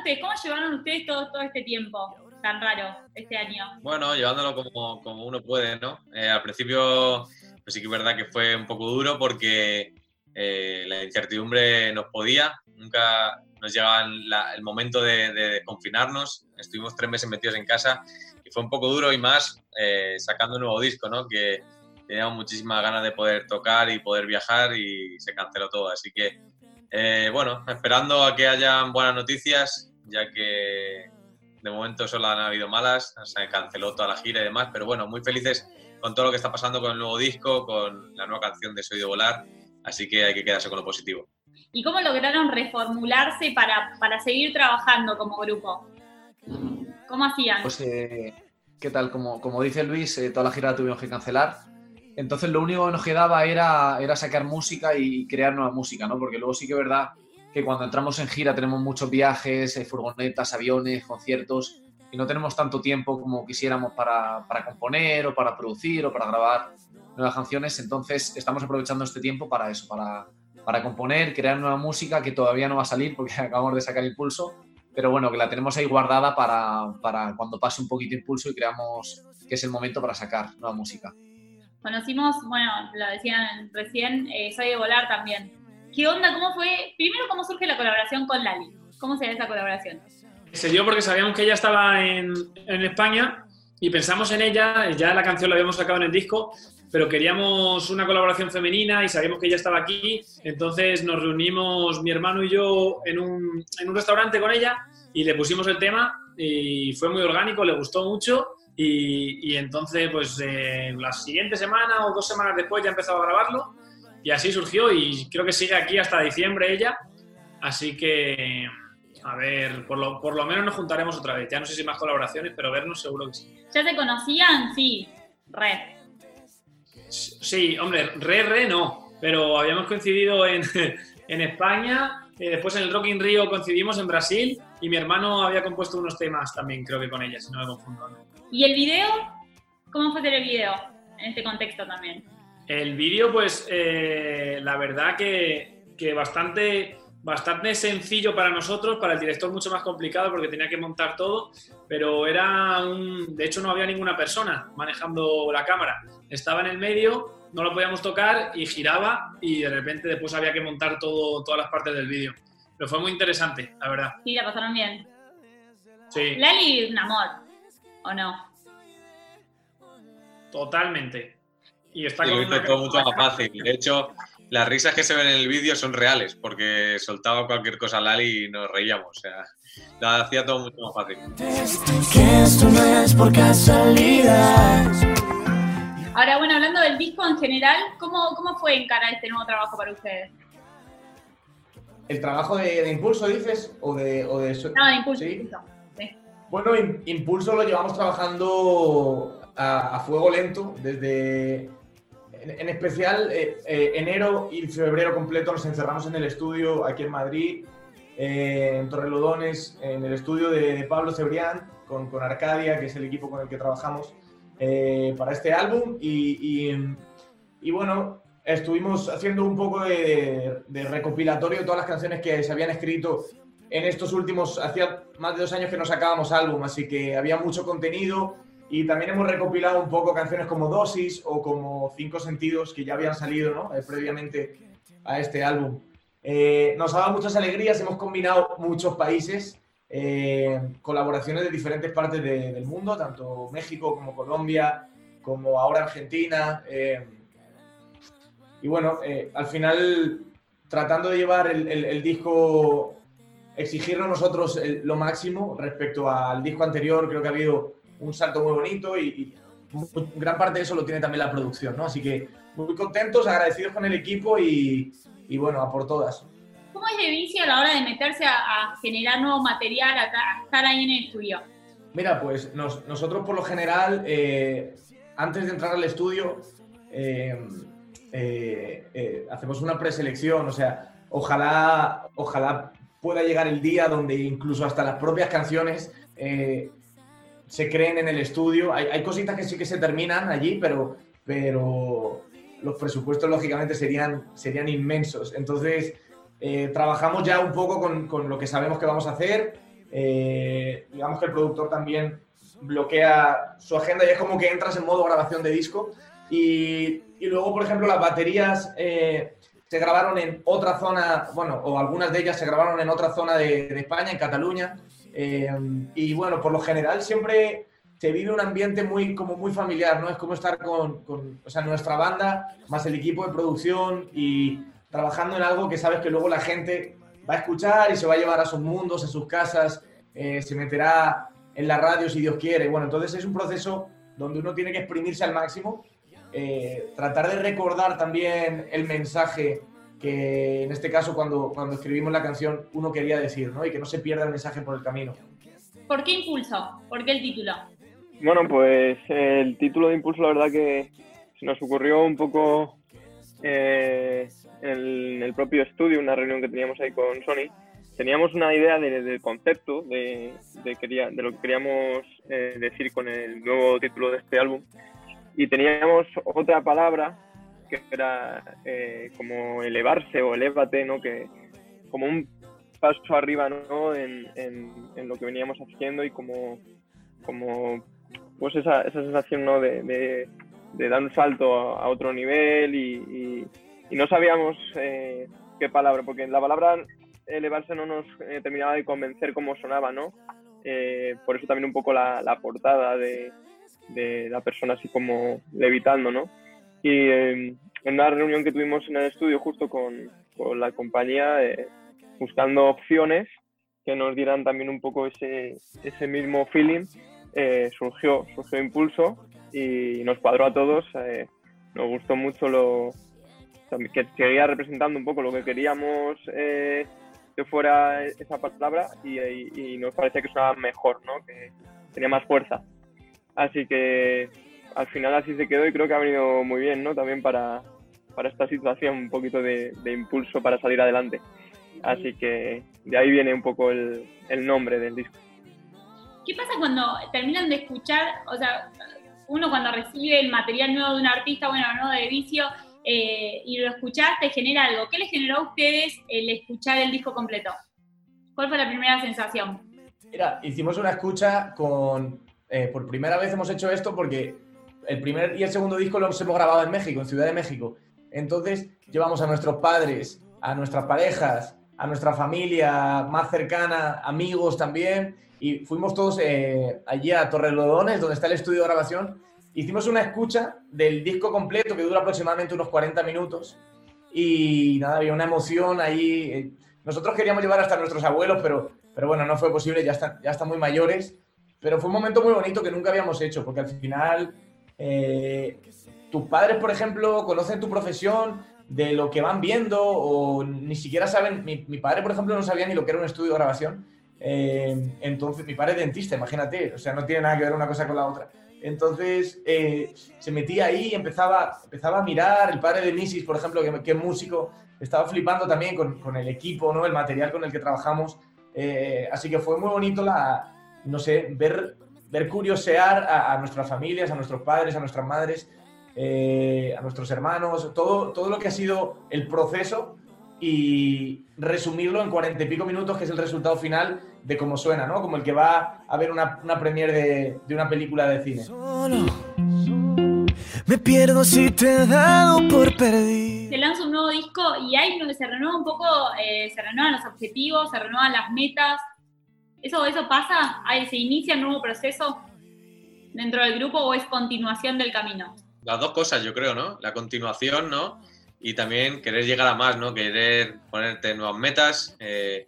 ustedes? ¿Cómo llevaron ustedes todo, todo este tiempo tan raro este año? Bueno, llevándolo como, como uno puede, ¿no? Eh, al principio, pues sí que es verdad que fue un poco duro porque eh, la incertidumbre nos podía, nunca nos llegaba el momento de, confinarnos, estuvimos tres meses metidos en casa y fue un poco duro y más eh, sacando un nuevo disco, ¿no? Que teníamos muchísimas ganas de poder tocar y poder viajar y se canceló todo, así que eh, bueno, esperando a que hayan buenas noticias, ya que de momento solo han habido malas, se canceló toda la gira y demás, pero bueno, muy felices con todo lo que está pasando con el nuevo disco, con la nueva canción de Soy de Volar, así que hay que quedarse con lo positivo. ¿Y cómo lograron reformularse para, para seguir trabajando como grupo? ¿Cómo hacían? Pues, eh, ¿qué tal? Como, como dice Luis, eh, toda la gira la tuvimos que cancelar entonces lo único que nos quedaba era, era sacar música y crear nueva música, ¿no? Porque luego sí que es verdad que cuando entramos en gira tenemos muchos viajes, eh, furgonetas, aviones, conciertos, y no tenemos tanto tiempo como quisiéramos para, para, componer o para producir o para grabar nuevas canciones. Entonces estamos aprovechando este tiempo para eso, para, para componer, crear nueva música que todavía no va a salir porque acabamos de sacar impulso, pero bueno, que la tenemos ahí guardada para, para cuando pase un poquito impulso y creamos que es el momento para sacar nueva música. Conocimos, bueno, lo decían recién, eh, Soy de Volar también. ¿Qué onda? ¿Cómo fue? Primero, ¿cómo surge la colaboración con Lali? ¿Cómo se esa colaboración? Se dio porque sabíamos que ella estaba en, España y pensamos en ella, ya la canción la habíamos sacado en el disco, pero queríamos una colaboración femenina y sabíamos que ella estaba aquí, entonces nos reunimos mi hermano y yo en un, en un restaurante con ella y le pusimos el tema y fue muy orgánico, le gustó mucho y, entonces, pues eh, la siguiente semana o dos semanas después ya he empezado a grabarlo y así surgió y creo que sigue aquí hasta diciembre ella. Así que, a ver, por lo, por lo menos nos juntaremos otra vez. Ya no sé si más colaboraciones, pero vernos seguro que sí. ¿Ya se conocían? Sí, re. Sí, hombre, re, re no. Pero habíamos coincidido en, en España, eh, después en el Rock in Rio coincidimos en Brasil y mi hermano había compuesto unos temas también, creo que con ella, si no me confundo. ¿Y el video? ¿Cómo fue hacer el video en este contexto también? El vídeo, pues eh, la verdad que, que, bastante, bastante sencillo para nosotros, para el director mucho más complicado porque tenía que montar todo, pero era un... De hecho no había ninguna persona manejando la cámara. Estaba en el medio, no lo podíamos tocar y giraba y de repente después había que montar todo, todas las partes del vídeo. Pero fue muy interesante, la verdad. Sí, la pasaron bien. Sí. Lali, un amor. ¿o no? Totalmente. Y está todo mucho más fácil. De hecho, las risas que se ven en el vídeo son reales, porque soltaba cualquier cosa Lali y nos reíamos. O sea, la hacía todo mucho más fácil. Ahora, bueno, hablando del disco en general, ¿cómo, cómo fue encarar este nuevo trabajo para ustedes? ¿El trabajo de, Impulso, dices? ¿O de, o de... No, de Impulso. Bueno, Impulso lo llevamos trabajando a, fuego lento desde, en, especial, eh, eh, enero y febrero completo nos encerramos en el estudio aquí en Madrid, eh, en Torrelodones, en el estudio de, Pablo Cebrián, con, con, Arcadia, que es el equipo con el que trabajamos para este álbum. Y, y, bueno, estuvimos haciendo un poco de, de, recopilatorio de todas las canciones que se habían escrito en estos últimos, hacía más de dos años que no sacábamos álbum, así que había mucho contenido y también hemos recopilado un poco canciones como Dosis o como Cinco Sentidos que ya habían salido ¿no? Eh, previamente a este álbum. Eh, nos ha dado muchas alegrías, hemos combinado muchos países, eh, colaboraciones de diferentes partes del mundo, tanto México como Colombia, como ahora Argentina. y bueno, al final tratando de llevar el, el disco exigirnos nosotros lo máximo respecto al disco anterior. Creo que ha habido un salto muy bonito y, gran parte de eso lo tiene también la producción, ¿no? Así que muy contentos, agradecidos con el equipo y, bueno, a por todas. ¿Cómo es de vicio a la hora de meterse a, generar nuevo material, a, estar ahí en el estudio? Mira, pues nosotros por lo general, eh, antes de entrar al estudio, eh, eh, hacemos una preselección, o sea, ojalá, ojalá pueda llegar el día donde incluso hasta las propias canciones eh, se creen en el estudio. Hay, cositas que sí que se terminan allí, pero, pero los presupuestos lógicamente serían, serían inmensos. Entonces, eh, trabajamos ya un poco con, con, lo que sabemos que vamos a hacer eh, digamos que el productor también bloquea su agenda y es como que entras en modo grabación de disco. Y, y luego, por ejemplo, las baterías eh, se grabaron en otra zona, bueno, o algunas de ellas se grabaron en otra zona de, de España, en Cataluña. Eh, y bueno, por lo general siempre se vive un ambiente muy, como muy familiar, ¿no? Es como estar con, con o sea, nuestra banda, más el equipo de producción y trabajando en algo que sabes que luego la gente va a escuchar y se va a llevar a sus mundos, a sus casas, eh, se meterá en la radio si Dios quiere. Bueno, entonces es un proceso donde uno tiene que exprimirse al máximo, eh, tratar de recordar también el mensaje que en este caso cuando, cuando escribimos la canción uno quería decir, ¿no? Y que no se pierda el mensaje por el camino. ¿Por qué Impulso? ¿Por qué el título? Bueno, pues el título de Impulso la verdad que se nos ocurrió un poco eh, en el propio estudio, una reunión que teníamos ahí con Sony, teníamos una idea del concepto, de, de, quería, de, lo que queríamos eh, decir con el nuevo título de este álbum. Y teníamos otra palabra que era eh, como elevarse o elévate, ¿no? Que, como un paso arriba ¿no? en, en, lo que veníamos haciendo y como, como pues esa, esa sensación ¿no? de, de, de dar un salto a, otro nivel y, y, y no sabíamos eh, qué palabra, porque la palabra elevarse no nos eh, terminaba de convencer cómo sonaba, ¿no? Eh, por eso también un poco la, la portada de, de, la persona así como levitando, ¿no? Y eh, en una reunión que tuvimos en el estudio justo con, con la compañía, eh, buscando opciones que nos dieran también un poco ese, ese mismo feeling, eh, surgió, surgió Impulso y nos cuadró a todos. nos gustó mucho lo, que seguía representando un poco lo que queríamos eh, que fuera esa palabra y, y, y, nos parecía que sonaba mejor, ¿no? que tenía más fuerza. Así que al final así se quedó y creo que ha venido muy bien ¿no? también para, para esta situación, un poquito de, de, impulso para salir adelante. Así que de ahí viene un poco el, el nombre del disco. ¿Qué pasa cuando terminan de escuchar, o sea, uno cuando recibe el material nuevo de un artista, bueno, no de vicio, eh, y lo escuchaste, genera algo. ¿Qué les generó a ustedes el escuchar el disco completo? ¿Cuál fue la primera sensación? Mira, hicimos una escucha con... Eh, por primera vez hemos hecho esto porque el primer y el segundo disco los hemos grabado en México, en Ciudad de México. Entonces llevamos a nuestros padres, a nuestras parejas, a nuestra familia más cercana, amigos también, y fuimos todos eh, allí a Torrelodones, donde está el estudio de grabación, hicimos una escucha del disco completo que dura aproximadamente unos 40 minutos y nada, había una emoción ahí. Nosotros queríamos llevar hasta nuestros abuelos, pero, pero bueno, no fue posible, ya están, ya están muy mayores. Pero fue un momento muy bonito que nunca habíamos hecho, porque al final eh, tus padres, por ejemplo, conocen tu profesión de lo que van viendo o ni siquiera saben, mi, padre, por ejemplo, no sabía ni lo que era un estudio de grabación. Eh, entonces, mi padre es dentista, imagínate, o sea, no tiene nada que ver una cosa con la otra. Entonces eh, se metía ahí empezaba, empezaba a mirar. El padre de Nisis, por ejemplo, que, es músico, estaba flipando también con, el equipo, ¿no? el material con el que trabajamos. Así que fue muy bonito la, no sé, ver, ver curiosear a, a nuestras familias, a nuestros padres, a nuestras madres, eh, a nuestros hermanos, todo, todo lo que ha sido el proceso y resumirlo en cuarenta y pico minutos, que es el resultado final de cómo suena, ¿no? Como el que va a ver una, una premiere de, de, una película de cine. Solo me pierdo si te he dado por perdido. Se lanza un nuevo disco y ahí donde se renueva un poco, eh, se renuevan los objetivos, se renuevan las metas. ¿Eso, eso pasa? ¿Ahí ¿Se inicia un nuevo proceso dentro del grupo o es continuación del camino? Las dos cosas, yo creo, ¿no? La continuación, ¿no? y también querer llegar a más, ¿no? Querer ponerte nuevas metas. Eh,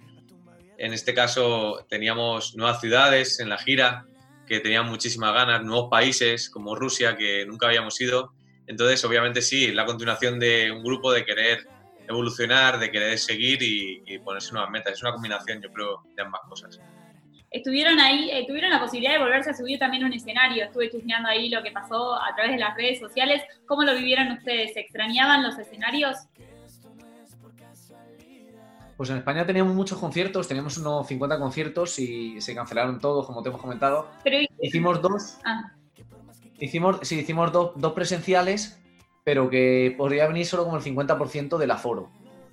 en este caso teníamos nuevas ciudades en la gira que tenían muchísimas ganas, nuevos países como Rusia que nunca habíamos ido. Entonces, obviamente sí, la continuación de un grupo de querer evolucionar, de querer seguir y, y ponerse nuevas metas. Es una combinación, yo creo, de ambas cosas estuvieron ahí, eh, tuvieron la posibilidad de volverse a subir también un escenario. Estuve chusmeando ahí lo que pasó a través de las redes sociales. ¿Cómo lo vivieron ustedes? ¿Se extrañaban los escenarios? Pues en España teníamos muchos conciertos, teníamos unos 50 conciertos y se cancelaron todos, como te hemos comentado. Pero, hicimos dos. Ah. Hicimos, sí, hicimos dos, dos presenciales, pero que podría venir solo como el 50% del aforo.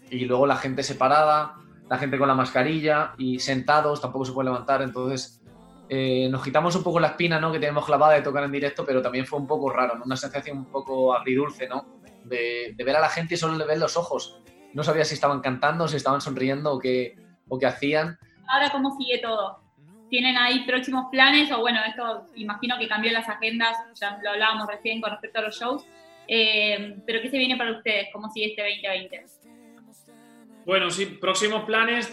Y luego la gente separada, la gente con la mascarilla y sentados, tampoco se puede levantar, entonces eh, nos quitamos un poco la espina ¿no? que tenemos clavada de tocar en directo, pero también fue un poco raro, ¿no? una sensación un poco agridulce, ¿no? De, ver a la gente y solo le ver los ojos. No sabía si estaban cantando, si estaban sonriendo o qué, o qué hacían. Ahora, ¿cómo sigue todo? ¿Tienen ahí próximos planes? O bueno, esto imagino que cambió las agendas, ya lo hablábamos recién con respecto a los shows. Eh, pero ¿qué se viene para ustedes? ¿Cómo sigue este 2020? Bueno, sí, próximos planes.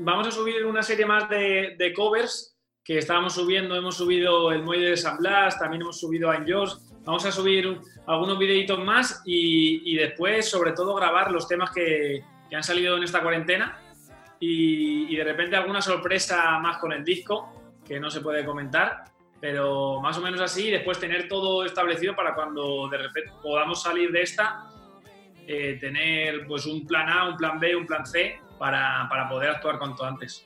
vamos a subir una serie más de, covers que estábamos subiendo. Hemos subido el Muelle de San Blas, también hemos subido a Enjoy. Vamos a subir algunos videitos más y, después, sobre todo, grabar los temas que, han salido en esta cuarentena y, de repente alguna sorpresa más con el disco que no se puede comentar, pero más o menos así, y después tener todo establecido para cuando de repente podamos salir de esta, eh, tener pues un plan A, un plan B, un plan C para, para poder actuar cuanto antes.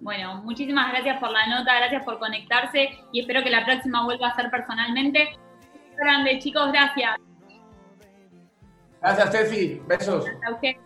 Bueno, muchísimas gracias por la nota, gracias por conectarse y espero que la próxima vuelva a ser personalmente. Grande, chicos, gracias. Gracias, Tefi. Besos. A usted.